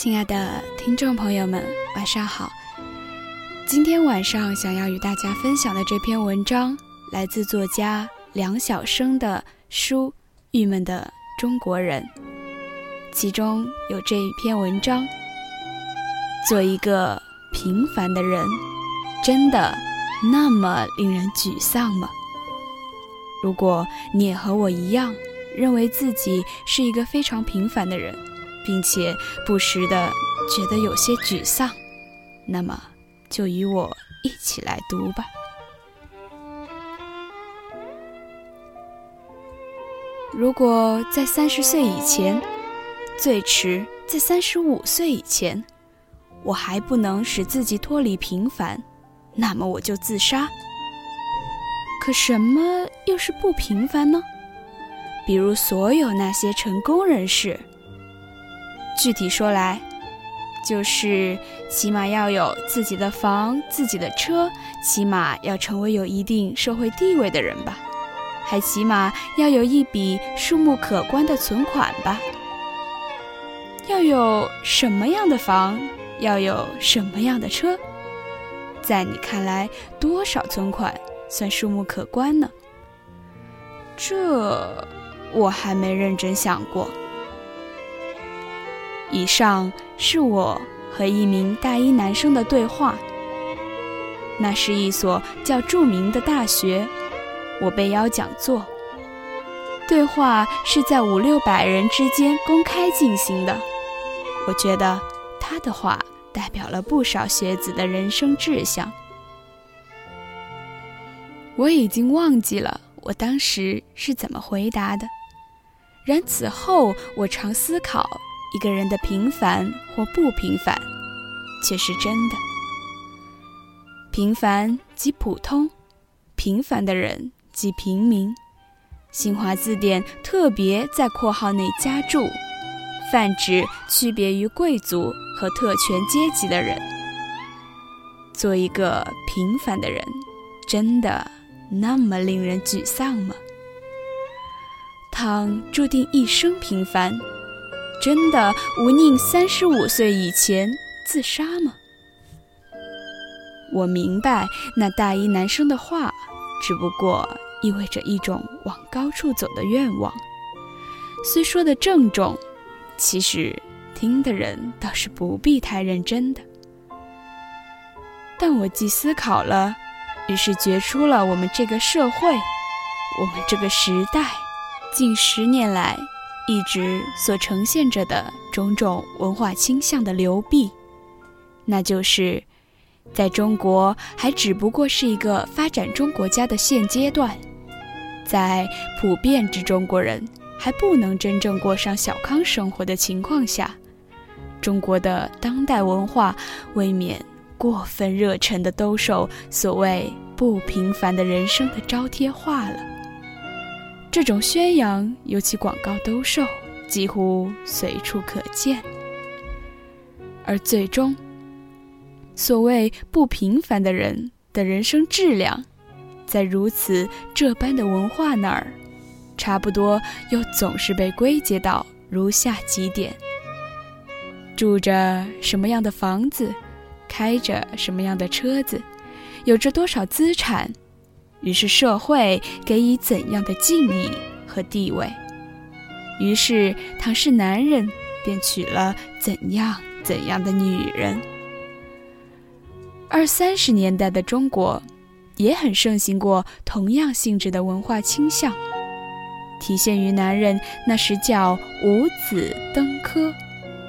亲爱的听众朋友们，晚上好。今天晚上想要与大家分享的这篇文章，来自作家梁晓声的书《郁闷的中国人》，其中有这一篇文章：做一个平凡的人，真的那么令人沮丧吗？如果你也和我一样，认为自己是一个非常平凡的人。并且不时的觉得有些沮丧，那么就与我一起来读吧。如果在三十岁以前，最迟在三十五岁以前，我还不能使自己脱离平凡，那么我就自杀。可什么又是不平凡呢？比如所有那些成功人士。具体说来，就是起码要有自己的房、自己的车，起码要成为有一定社会地位的人吧，还起码要有一笔数目可观的存款吧。要有什么样的房，要有什么样的车？在你看来，多少存款算数目可观呢？这我还没认真想过。以上是我和一名大一男生的对话。那是一所较著名的大学，我被邀讲座。对话是在五六百人之间公开进行的。我觉得他的话代表了不少学子的人生志向。我已经忘记了我当时是怎么回答的，然此后我常思考。一个人的平凡或不平凡，却是真的。平凡即普通，平凡的人即平民。新华字典特别在括号内加注，泛指区别于贵族和特权阶级的人。做一个平凡的人，真的那么令人沮丧吗？倘注定一生平凡。真的无宁三十五岁以前自杀吗？我明白那大一男生的话，只不过意味着一种往高处走的愿望。虽说的郑重，其实听的人倒是不必太认真的。但我既思考了，于是觉出了我们这个社会，我们这个时代，近十年来。一直所呈现着的种种文化倾向的流弊，那就是，在中国还只不过是一个发展中国家的现阶段，在普遍之中国人还不能真正过上小康生活的情况下，中国的当代文化未免过分热忱的兜售所谓不平凡的人生的招贴画了。这种宣扬，尤其广告兜售，几乎随处可见。而最终，所谓不平凡的人的人生质量，在如此这般的文化那儿，差不多又总是被归结到如下几点：住着什么样的房子，开着什么样的车子，有着多少资产。于是社会给予怎样的敬意和地位？于是，倘是男人，便娶了怎样怎样的女人。二三十年代的中国，也很盛行过同样性质的文化倾向，体现于男人那时叫五子登科，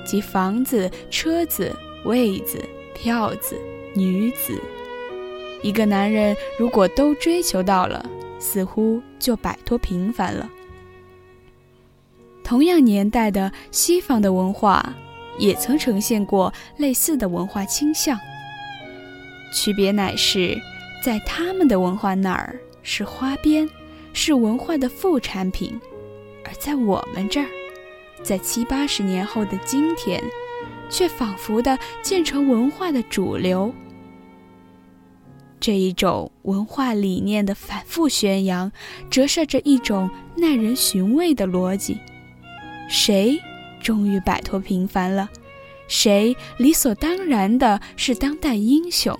即房子、车子、位子、票子、女子。一个男人如果都追求到了，似乎就摆脱平凡了。同样年代的西方的文化，也曾呈现过类似的文化倾向。区别乃是，在他们的文化那儿是花边，是文化的副产品；而在我们这儿，在七八十年后的今天，却仿佛的建成文化的主流。这一种文化理念的反复宣扬，折射着一种耐人寻味的逻辑：谁终于摆脱平凡了？谁理所当然的是当代英雄，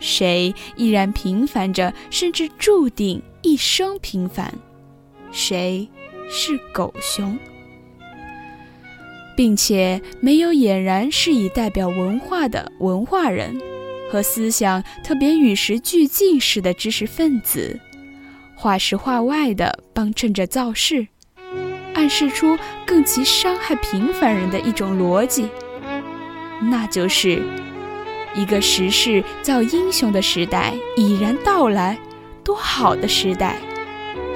谁依然平凡着，甚至注定一生平凡，谁是狗熊，并且没有俨然是以代表文化的文化人。和思想特别与时俱进式的知识分子，话时话外的帮衬着造势。暗示出更其伤害平凡人的一种逻辑，那就是一个时势造英雄的时代已然到来，多好的时代！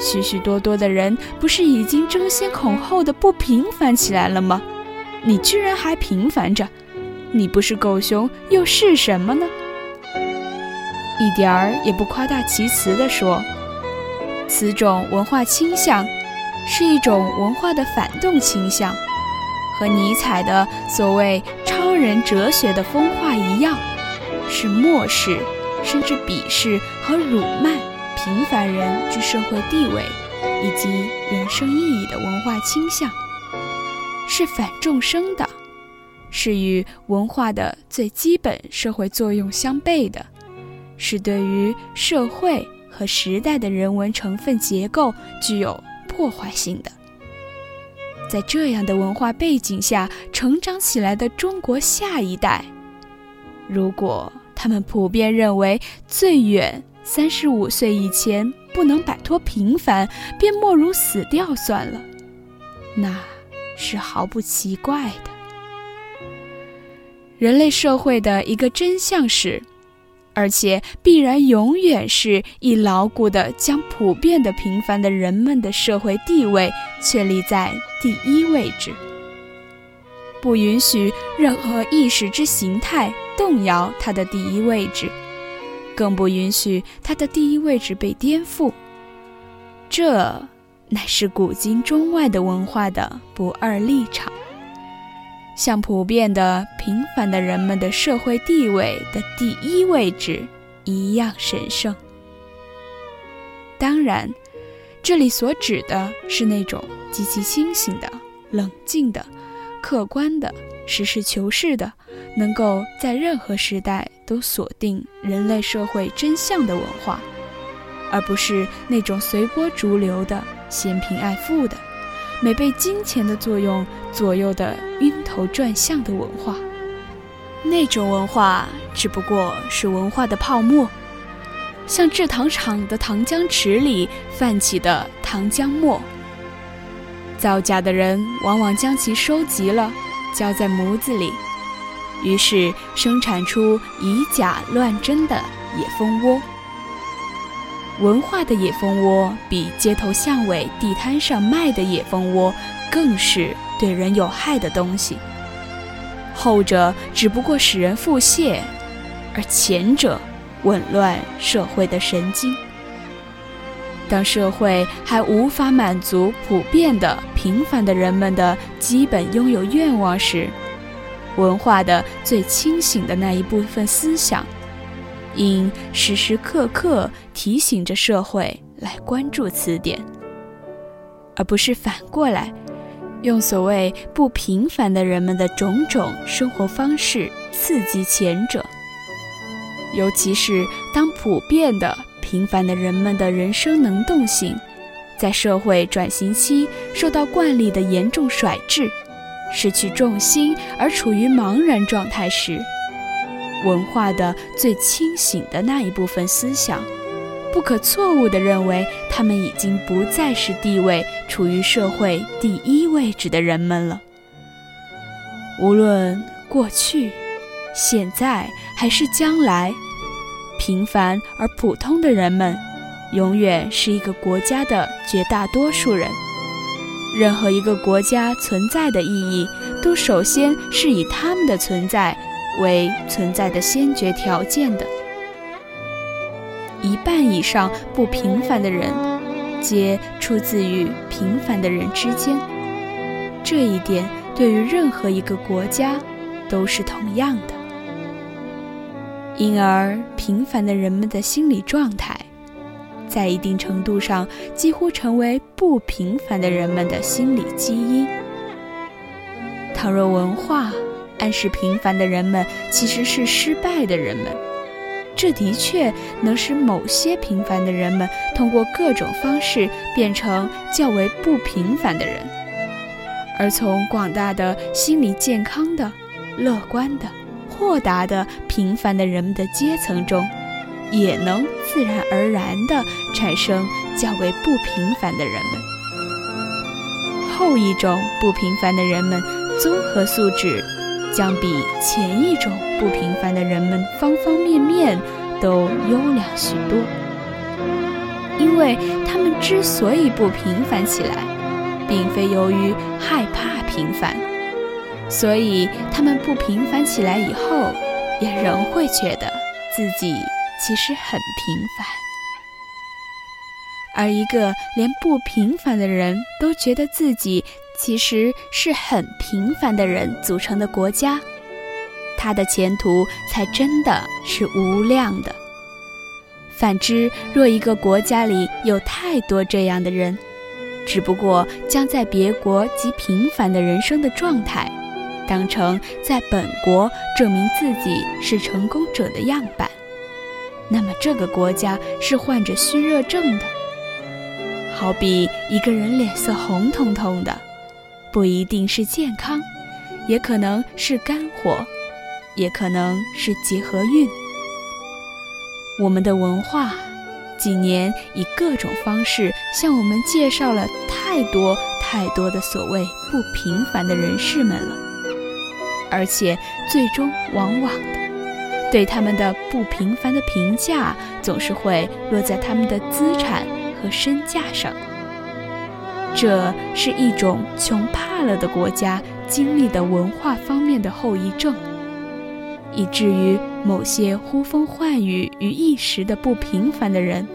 许许多多的人不是已经争先恐后的不平凡起来了吗？你居然还平凡着，你不是狗熊又是什么呢？一点儿也不夸大其词地说，此种文化倾向。是一种文化的反动倾向，和尼采的所谓超人哲学的风化一样，是漠视甚至鄙视和辱骂平凡人之社会地位以及人生意义的文化倾向，是反众生的，是与文化的最基本社会作用相悖的，是对于社会和时代的人文成分结构具有。破坏性的，在这样的文化背景下成长起来的中国下一代，如果他们普遍认为最远三十五岁以前不能摆脱平凡，便莫如死掉算了，那是毫不奇怪的。人类社会的一个真相是。而且必然永远是以牢固的将普遍的平凡的人们的社会地位确立在第一位置，不允许任何意识之形态动摇它的第一位置，更不允许它的第一位置被颠覆。这乃是古今中外的文化的不二立场。像普遍的平凡的人们的社会地位的第一位置一样神圣。当然，这里所指的是那种极其清醒的、冷静的、客观的、实事求是的，能够在任何时代都锁定人类社会真相的文化，而不是那种随波逐流的、嫌贫爱富的。没被金钱的作用左右的晕头转向的文化，那种文化只不过是文化的泡沫，像制糖厂的糖浆池里泛起的糖浆沫。造假的人往往将其收集了，浇在模子里，于是生产出以假乱真的野蜂窝。文化的野蜂窝比街头巷尾、地摊上卖的野蜂窝更是对人有害的东西。后者只不过使人腹泻，而前者紊乱社会的神经。当社会还无法满足普遍的平凡的人们的基本拥有愿望时，文化的最清醒的那一部分思想。应时时刻刻提醒着社会来关注此点，而不是反过来用所谓不平凡的人们的种种生活方式刺激前者。尤其是当普遍的平凡的人们的人生能动性在社会转型期受到惯例的严重甩质，失去重心而处于茫然状态时。文化的最清醒的那一部分思想，不可错误地认为，他们已经不再是地位处于社会第一位置的人们了。无论过去、现在还是将来，平凡而普通的人们，永远是一个国家的绝大多数人。任何一个国家存在的意义，都首先是以他们的存在。为存在的先决条件的，一半以上不平凡的人，皆出自于平凡的人之间。这一点对于任何一个国家都是同样的。因而，平凡的人们的心理状态，在一定程度上几乎成为不平凡的人们的心理基因。倘若文化，暗示平凡的人们其实是失败的人们。这的确能使某些平凡的人们通过各种方式变成较为不平凡的人，而从广大的心理健康的、乐观的、豁达的平凡的人们的阶层中，也能自然而然地产生较为不平凡的人们。后一种不平凡的人们，综合素质将比前一种不平凡的人们方方面面都优良许多。因为他们之所以不平凡起来，并非由于害怕平凡，所以他们不平凡起来以后，也仍会觉得自己其实很平凡。而一个连不平凡的人都觉得自己其实是很平凡的人组成的国家，他的前途才真的是无量的。反之，若一个国家里有太多这样的人，只不过将在别国极平凡的人生的状态，当成在本国证明自己是成功者的样板，那么这个国家是患着虚热症的。好比一个人脸色红彤彤的，不一定是健康，也可能是肝火，也可能是结合运。我们的文化几年以各种方式向我们介绍了太多太多的所谓不平凡的人士们了，而且最终往往的对他们的不平凡的评价，总是会落在他们的资产。和身价上，这是一种穷怕了的国家经历的文化方面的后遗症，以至于某些呼风唤雨于一时的不平凡的人，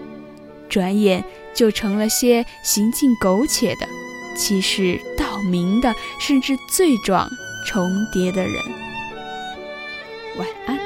转眼就成了些行径苟且的、欺世盗名的，甚至罪状重叠的人。晚安。